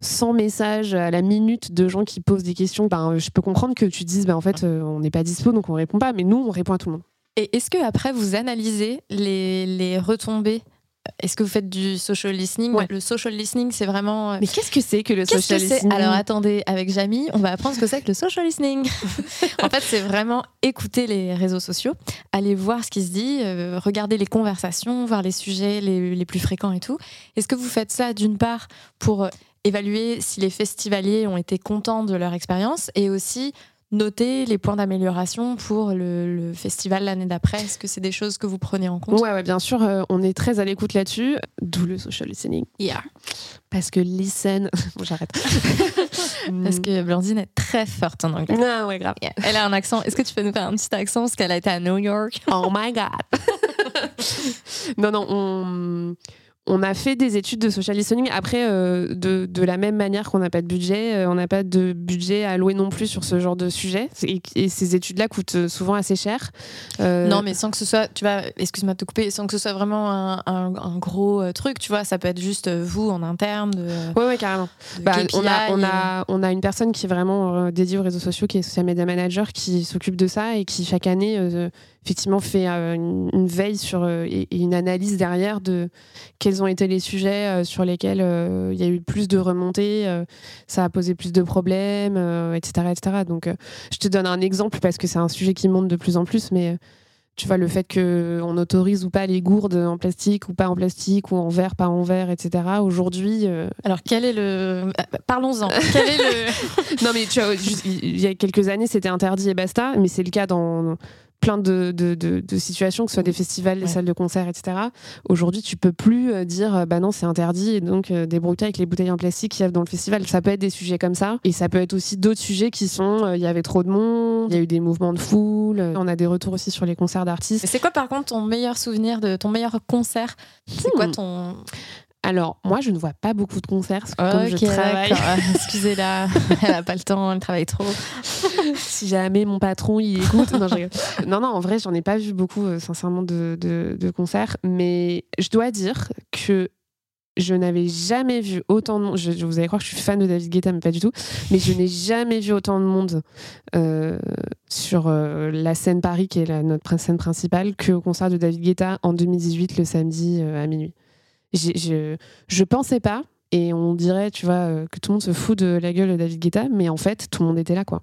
100 euh, messages à la minute de gens qui posent des questions, ben, je peux comprendre que tu dises, ben, en fait, euh, on n'est pas dispo, donc on répond pas. Mais nous, on répond à tout le monde. Et est-ce que après vous analysez les, les retombées? Est-ce que vous faites du social listening? Le social listening, c'est vraiment. Euh, Mais qu'est-ce que c'est que le social listening? Alors attendez, avec Jamie, on va apprendre ce que c'est que le social listening. en fait, c'est vraiment écouter les réseaux sociaux, aller voir ce qui se dit, euh, regarder les conversations, voir les sujets les, les plus fréquents et tout. Est-ce que vous faites ça d'une part pour évaluer si les festivaliers ont été contents de leur expérience et aussi noter les points d'amélioration pour le, festival l'année d'après Est-ce que c'est des choses que vous prenez en compte? Ouais, bien sûr, euh, on est très à l'écoute là-dessus, d'où le social listening. Yeah. Parce que listen, bon, j'arrête. parce que Blandine est très forte en anglais. Ah ouais, grave. Elle a un accent. Est-ce que tu peux nous faire un petit accent parce qu'elle a été à New York? Oh my god. non, non, on on a fait des études de social listening. Après, euh, de, la même manière qu'on n'a pas de budget, euh, on n'a pas de budget à louer non plus sur ce genre de sujet. Et, ces études-là coûtent euh, souvent assez cher. Non, mais sans que ce soit, tu vois, excuse-moi de te couper, sans que ce soit vraiment un, gros truc, tu vois, ça peut être juste vous en interne. Oui, ouais, carrément. Bah, on, a, on, a, on, a, une personne qui est vraiment dédiée aux réseaux sociaux, qui est social media manager, qui s'occupe de ça et qui chaque année effectivement fait euh, une, veille sur, euh, et, une analyse derrière de quels ont été les sujets euh, sur lesquels il y a eu plus de remontées, ça a posé plus de problèmes, etc., etc. Donc, je te donne un exemple parce que c'est un sujet qui monte de plus en plus, mais tu vois, le fait qu'on autorise ou pas les gourdes en plastique ou pas en plastique ou en verre, pas en verre, etc. Aujourd'hui. Alors, quel est le. Parlons-en. quel est le. non, mais tu vois, il y a quelques années, c'était interdit et basta, mais c'est le cas dans plein de, de, de, situations, que ce soit des festivals, des salles de concert, etc. Aujourd'hui, tu peux plus euh, dire euh, bah non, c'est interdit et donc euh, débrouille avec les bouteilles en plastique qui y dans le festival. Ça peut être des sujets comme ça et ça peut être aussi d'autres sujets qui sont il y avait trop de monde, il y a eu des mouvements de foule, on a des retours aussi sur les concerts d'artistes. C'est quoi par contre ton meilleur souvenir de ton meilleur concert? C'est quoi hmm. ton alors, moi, je ne vois pas beaucoup de concerts comme je travaille. Excusez-la, elle n'a pas le temps, elle travaille trop. si jamais mon patron il écoute. Non, non, en vrai, j'en ai pas vu beaucoup, euh, sincèrement, de, de, concerts. Mais je dois dire que je n'avais jamais vu autant de monde. Je, vous allez croire que je suis fan de David Guetta, mais pas du tout. Mais je n'ai jamais vu autant de monde euh, sur euh, la scène Paris, qui est la, notre scène principale, qu'au concert de David Guetta en 2018, le samedi à minuit je, je pensais pas, et on dirait, tu vois, euh, que tout le monde se fout de la gueule de David Guetta, mais en fait, tout le monde était là, quoi.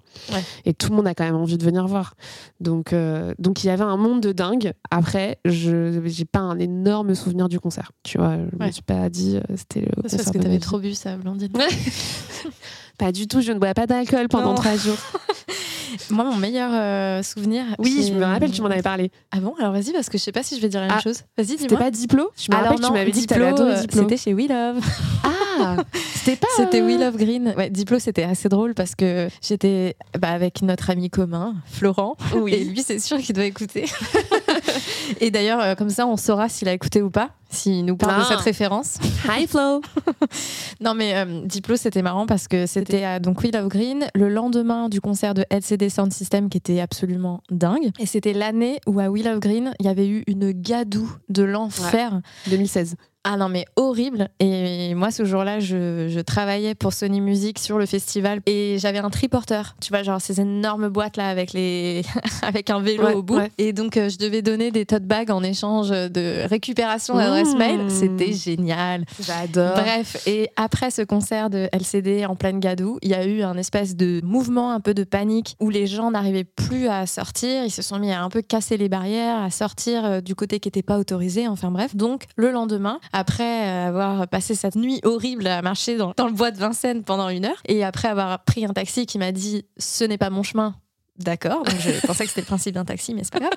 Et tout le monde a quand même envie de venir voir. Donc, euh, donc il y avait un monde de dingue. Après, je j'ai pas un énorme souvenir du concert, tu vois. Je me suis pas dit, euh, c'était le C'est parce que t'avais trop bu ça, Blandine. pas du tout, je ne bois pas d'alcool pendant trois jours. Moi, mon meilleur euh, souvenir. Oui, je me rappelle, tu m'en avais parlé. Ah bon? Alors vas-y, parce que je sais pas si je vais dire la même ah, chose. Vas-y, dis-moi. C'était pas Diplo? Je me rappelle que tu m'avais dit euh, Diplo. C'était chez We Love. Ah C'était pas. C'était We Love Green. Ouais, Diplo, c'était assez drôle parce que j'étais bah, avec notre ami commun, Florent. Oui. Et lui, c'est sûr qu'il doit écouter. Et d'ailleurs, euh, comme ça, on saura s'il a écouté ou pas, s'il nous parle de cette référence. Hi Flo Non, mais euh, Diplo, c'était marrant parce que c'était à donc We Love Green, le lendemain du concert de LCD Sound System qui était absolument dingue. Et c'était l'année où à We Love Green, il y avait eu une gadoue de l'enfer. 2016. Ah non, mais horrible. Et moi, ce jour-là, je, je travaillais pour Sony Music sur le festival et j'avais un triporteur. Tu vois, genre ces énormes boîtes là avec, les... avec un vélo Ouais, au bout. ouais. Et donc, euh, je devais donner des tote bags en échange de récupération d'adresse Mmh. mail. C'était génial. J'adore. Bref, et après ce concert de LCD en pleine gadoue, il y a eu un espèce de mouvement, un peu de panique, où les gens n'arrivaient plus à sortir. Ils se sont mis à un peu casser les barrières, à sortir euh, du côté qui n'était pas autorisé. Enfin bref, donc le lendemain, après avoir passé cette nuit horrible à marcher dans, le bois de Vincennes pendant une heure, et après avoir pris un taxi qui m'a dit ce n'est pas mon chemin. D'accord, je pensais que c'était le principe d'un taxi, mais c'est pas grave,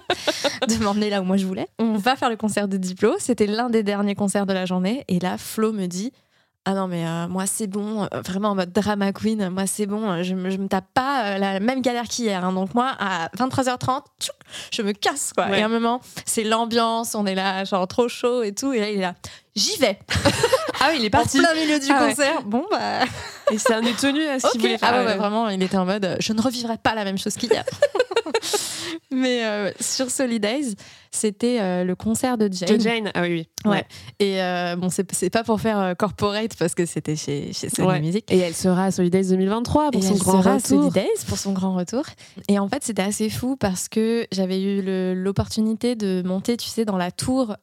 de m'emmener là où moi je voulais. On va faire le concert de Diplo, c'était l'un des derniers concerts de la journée, et là Flo me dit ah non mais euh, moi c'est bon, euh, vraiment en mode drama queen, moi c'est bon, euh, je me, je me tape pas euh, la même galère qu'hier. hein. donc moi à 23h30, tchouc, je me casse quoi. Ouais. Et à un moment, c'est l'ambiance, on est là genre trop chaud et tout, et là il est là, j'y vais. Ah oui, il est En parti. plein milieu du Ah ouais. concert. Bon bah Et c'est un tenu à ce ok. qu'il voulait faire. Ah ouais, ouais, vraiment, il était en mode, je ne revivrai pas la même chose qu'hier. Mais euh, sur Solidays, c'était euh, le concert de Jane. De Jane. Ah oui, oui. Ouais. Et euh, bon, c'est pas pour faire euh, corporate parce que c'était chez, chez Sony Ouais. Music. Et elle sera à Solidays 2023 pour Et son elle grand sera retour. Solidays pour son grand retour. Et en fait, c'était assez fou parce que j'avais eu l'opportunité de monter, tu sais, dans la tour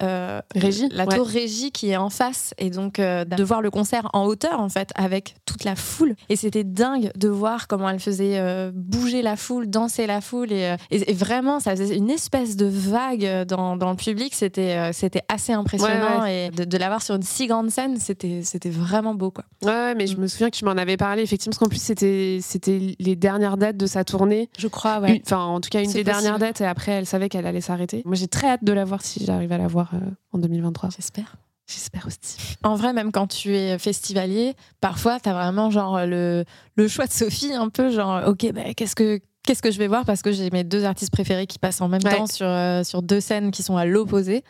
Régie la Ouais. tour régie qui est en face, et donc de voir le concert en hauteur en fait avec toute la foule. Et c'était dingue de voir comment elle faisait bouger la foule, danser la foule, et, et- et vraiment, ça faisait une espèce de vague dans, dans le public. C'était euh, c'était assez impressionnant et de, de l'avoir sur une si grande scène, c'était vraiment beau quoi. Ouais, ouais, mais je me souviens que tu m'en avais parlé, effectivement, parce qu'en plus, c'était les dernières dates de sa tournée. Je crois, Une- Enfin, en tout cas, une des possible. dernières dates, et après, elle savait qu'elle allait s'arrêter. Moi, j'ai très hâte de la voir si j'arrive à la voir euh, en 2023. J'espère. J'espère aussi. En vrai, même quand tu es festivalier, parfois, tu as vraiment genre le, le choix de Sophie, un peu genre, ok, bah, qu'est-ce que. Qu'est-ce que je vais voir? Parce que j'ai mes deux artistes préférés qui passent en même Ouais. temps sur, euh, sur deux scènes qui sont à l'opposé.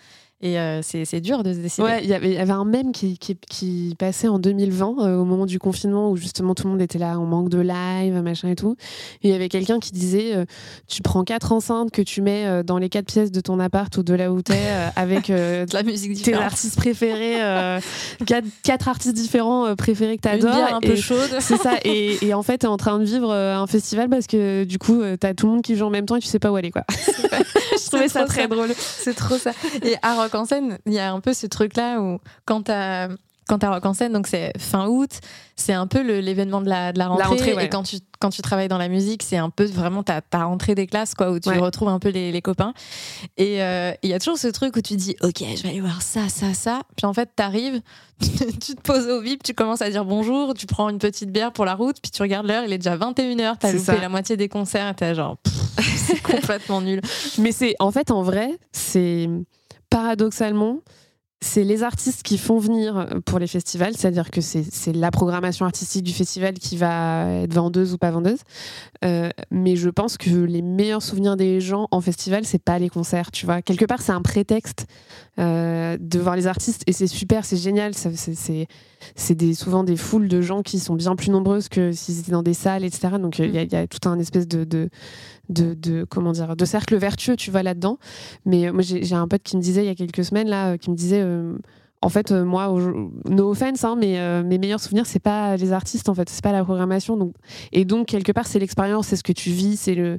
Et euh, c'est dur de se décider. Ouais, il y avait- un mème qui, qui, qui passait en 2020, euh, au moment du confinement, où justement tout le monde était là, on manque de live, machin et tout. Et il y avait quelqu'un qui disait euh, Tu prends quatre enceintes que tu mets euh, dans les quatre pièces de ton appart ou de là où t'es, avec De la musique tes différente. artistes préférés, quatre, quatre artistes différents préférés que Une t'adores. bière un peu chaude. C'est ça, et, et en fait, t'es en train de vivre un festival parce que du coup, t'as tout le monde qui joue en même temps et tu sais pas où aller, quoi. Je trouvais ça très ça. drôle. C'est trop ça. Et à Rock en scène, il y a un peu ce truc-là où quand t'as quand t'as Rock en scène, donc c'est fin août, c'est un peu l'événement de la, de la rentrée. rentrée, ouais. Et quand tu, quand tu travailles dans la musique, c'est un peu vraiment ta, ta rentrée des classes, quoi, où tu Ouais. retrouves un peu les, les copains. Et euh, il y a toujours ce truc où tu dis, OK, je vais aller voir ça, ça, ça. Puis en fait, t'arrives, tu, tu te poses au VIP, tu commences à dire bonjour, tu prends une petite bière pour la route, puis tu regardes l'heure, il est déjà 21h, t'as loupé ça. la moitié des concerts, t'es genre, c'est complètement nul. Mais c'est en fait en vrai, c'est paradoxalement c'est les artistes qui font venir pour les festivals, c'est-à-dire que c'est la programmation artistique du festival qui va être vendeuse ou pas vendeuse. Euh, mais je pense que les meilleurs souvenirs des gens en festival, c'est pas les concerts, tu vois. Quelque part, c'est un prétexte euh, de voir les artistes et c'est super, c'est génial. c'est- souvent des foules de gens qui sont bien plus nombreuses que s'ils étaient dans des salles, etc. Donc il y, a- tout un espèce de, de, de- comment dire de cercle vertueux, tu vois là-dedans. Mais euh, moi, j'ai un pote qui me disait il y a quelques semaines là, euh, qui me disait. Euh, en fait, euh, moi, no offense, hein, mais euh, mes meilleurs souvenirs, c'est pas les artistes, en fait, c'est pas la programmation. Donc, et donc, quelque part, c'est l'expérience, c'est ce que tu vis, c'est le,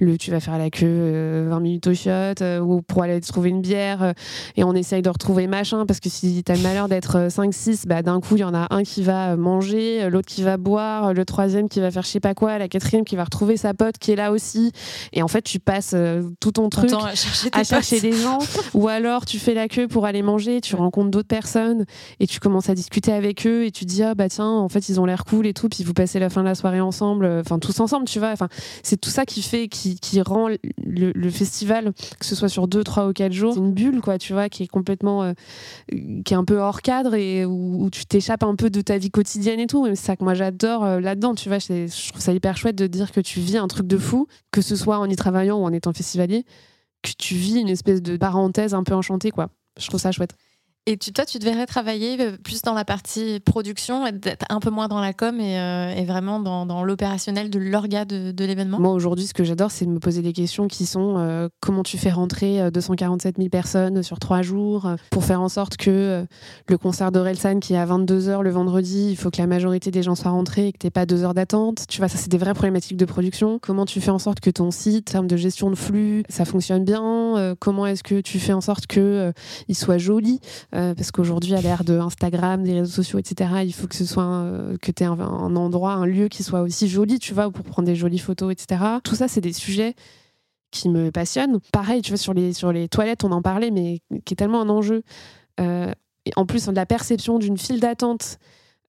le, tu vas faire la queue euh, 20 minutes au shot, euh, ou pour aller trouver une bière, euh, et on essaye de retrouver machin, parce que si t'as le malheur d'être 5-6, bah, d'un coup, il y en a un qui va manger, euh, l'autre qui va boire, euh, le troisième qui va faire je sais pas quoi, la quatrième qui va retrouver sa pote qui est là aussi. Et en fait, tu passes euh, tout ton truc temps à chercher à chercher des gens ou alors tu fais la queue pour aller manger tu rencontres d'autres personnes et tu commences à discuter avec eux et tu dis ah bah tiens en fait ils ont l'air cool et tout puis vous passez la fin de la soirée ensemble euh, enfin tous ensemble tu vois enfin c'est tout ça qui fait qui, qui rend le, festival que ce soit sur deux trois ou quatre jours une bulle quoi tu vois qui est complètement euh, qui est un peu hors cadre et où, tu t'échappes un peu de ta vie quotidienne et tout c'est ça que moi j'adore euh, là-dedans tu vois je trouve ça hyper chouette de dire que tu vis un truc de fou que ce soit en y travaillant ou en étant festivalier que tu vis une espèce de parenthèse un peu enchantée, quoi. Je trouve ça chouette. Et tu, toi, tu devrais travailler euh, plus dans la partie production, être un peu moins dans la com et, euh, vraiment dans, l'opérationnel de l'orga de, l'événement? Moi, aujourd'hui, ce que j'adore, c'est de me poser des questions qui sont euh, comment tu fais rentrer 247 000 personnes sur trois jours pour faire en sorte que le concert d'Orelsan qui est à 22h le vendredi, il faut que la majorité des gens soient rentrés et que tu pas deux heures d'attente. Tu vois, ça, c'est des vraies problématiques de production. Comment tu fais en sorte que ton site, en termes de gestion de flux, ça fonctionne bien? Comment est-ce que tu fais en sorte qu'il il soit joli? Euh, parce qu'aujourd'hui, à l'ère de Instagram, des réseaux sociaux, etc., il faut que ce soit euh, que tu aies un, endroit, un lieu qui soit aussi joli, tu vois, pour prendre des jolies photos, etc. Tout ça, c'est des sujets qui me passionnent. Pareil, tu vois, sur les, sur les toilettes, on en parlait, mais qui est tellement un enjeu. Euh, en plus, la perception d'une file d'attente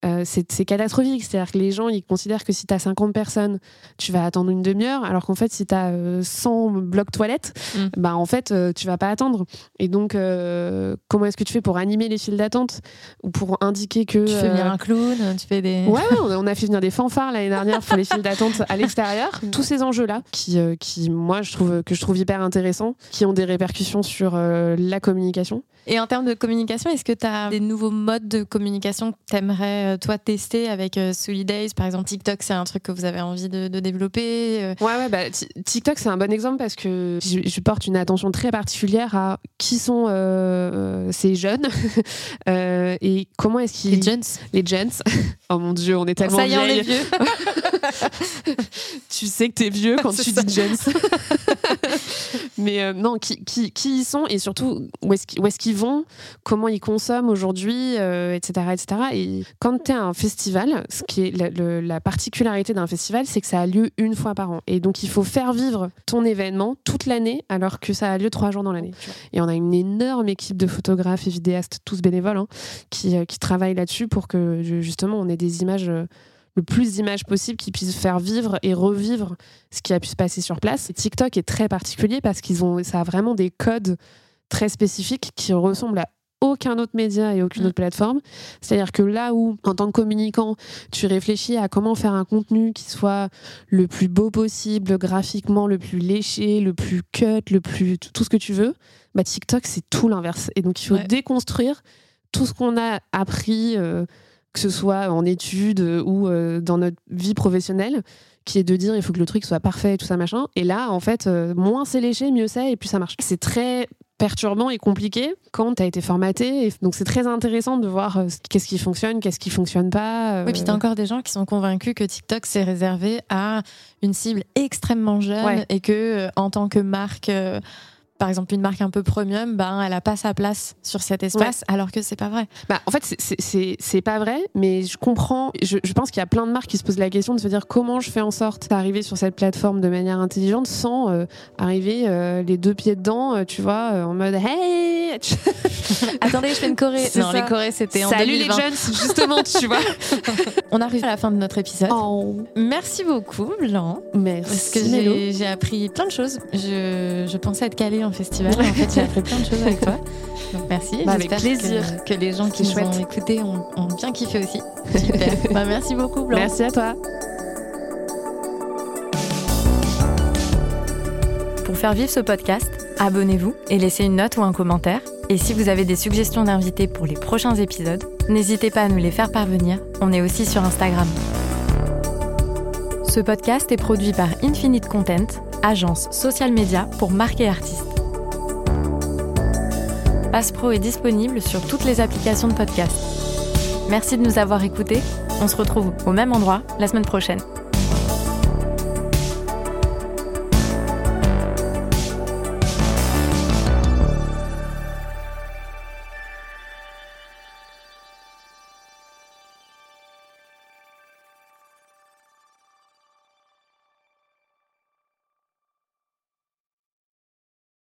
euh, c'est catastrophique. C'est-à-dire que les gens, ils considèrent que si tu as 50 personnes, tu vas attendre une demi-heure, alors qu'en fait, si tu as 100 blocs toilettes, mm. bah, en fait, euh, tu vas pas attendre. Et donc, euh, comment est-ce que tu fais pour animer les files d'attente ou pour indiquer que. Tu fais venir un clown, tu fais des. Ouais, on a fait venir des fanfares l'année dernière pour les files d'attente à l'extérieur. Tous ces enjeux-là, qui, qui, moi, je trouve, que je trouve hyper intéressants, qui ont des répercussions sur la communication. Et en termes de communication, est-ce que tu as des nouveaux modes de communication que tu aimerais euh, toi tester avec euh, Solidays Par exemple, TikTok, c'est un truc que vous avez envie de, développer euh? Ouais, ouais, bah, TikTok, c'est un bon exemple parce que je, porte une attention très particulière à qui sont ces jeunes et comment est-ce qu'ils. Les jeunes. Les jeunes. oh mon Dieu, on est tellement Ça y est, on est vieux. tu sais que t'es vieux quand tu dis jeunes. Mais non, qui, qui, qui, ils sont et surtout où est-ce qu'ils vont, comment ils consomment aujourd'hui, etc., etc. Et quand un festival, ce qui est la, particularité d'un festival, c'est que ça a lieu une fois par an. Et donc, il faut faire vivre ton événement toute l'année, alors que ça a lieu trois jours dans l'année. Et on a une énorme équipe de photographes et vidéastes, tous bénévoles, hein, qui, euh, qui travaillent là-dessus pour que justement on ait des images euh, le plus d'images possible qui puissent faire vivre et revivre ce qui a pu se passer sur place. TikTok est très particulier parce qu'ils ont, ça a vraiment des codes très spécifiques qui ressemblent à aucun autre média et aucune mm. autre plateforme. C'est-à-dire que là où, en tant que communicant, tu réfléchis à comment faire un contenu qui soit le plus beau possible, graphiquement le plus léché, le plus cut, le plus tout ce que tu veux, bah TikTok c'est tout l'inverse. Et donc il faut déconstruire tout ce qu'on a appris, euh, que ce soit en études ou euh, dans notre vie professionnelle, qui est de dire il faut que le truc soit parfait et tout ça machin. Et là, en fait, euh, moins c'est léché, mieux c'est et plus ça marche. C'est très perturbant et compliqué quand tu as été formaté. donc c'est très intéressant de voir euh, qu'est-ce qui fonctionne, qu'est-ce qui fonctionne pas. Euh. Oui, puis tu as encore des gens qui sont convaincus que TikTok c'est réservé à une cible extrêmement jeune et que euh, en tant que marque par exemple une marque un peu premium, ben elle a pas sa place sur cet espace, alors que c'est pas vrai. Bah, en fait, c'est pas vrai, mais je comprends. Je, je pense qu'il y a plein de marques qui se posent la question de se dire comment je fais en sorte d'arriver sur cette plateforme de manière intelligente sans euh, arriver euh, les deux pieds dedans, euh, tu vois, en mode hey. Attendez, je fais une Corée. Non, les Corées c'était en Salut les jeunes, justement, tu vois. On arrive à la fin de notre épisode. Oh. Merci beaucoup, Blanc. Merci. Parce que j'ai appris plein de choses. Je, je pensais être calée festival. En fait, j'ai appris plein de choses avec toi. Donc merci. Bah, avec plaisir. Que, les gens qui nous ont écoutés ont, bien kiffé aussi. Super. bah, merci beaucoup, Blanc. Merci à toi. Pour faire vivre ce podcast, abonnez-vous et laissez une note ou un commentaire. Et si vous avez des suggestions d'invités pour les prochains épisodes, n'hésitez pas à nous les faire parvenir. On est aussi sur Instagram. Ce podcast est produit par Infinite Content, agence social media pour marques et artistes. Pro est disponible sur toutes les applications de podcast. Merci de nous avoir écoutés. On se retrouve au même endroit la semaine prochaine.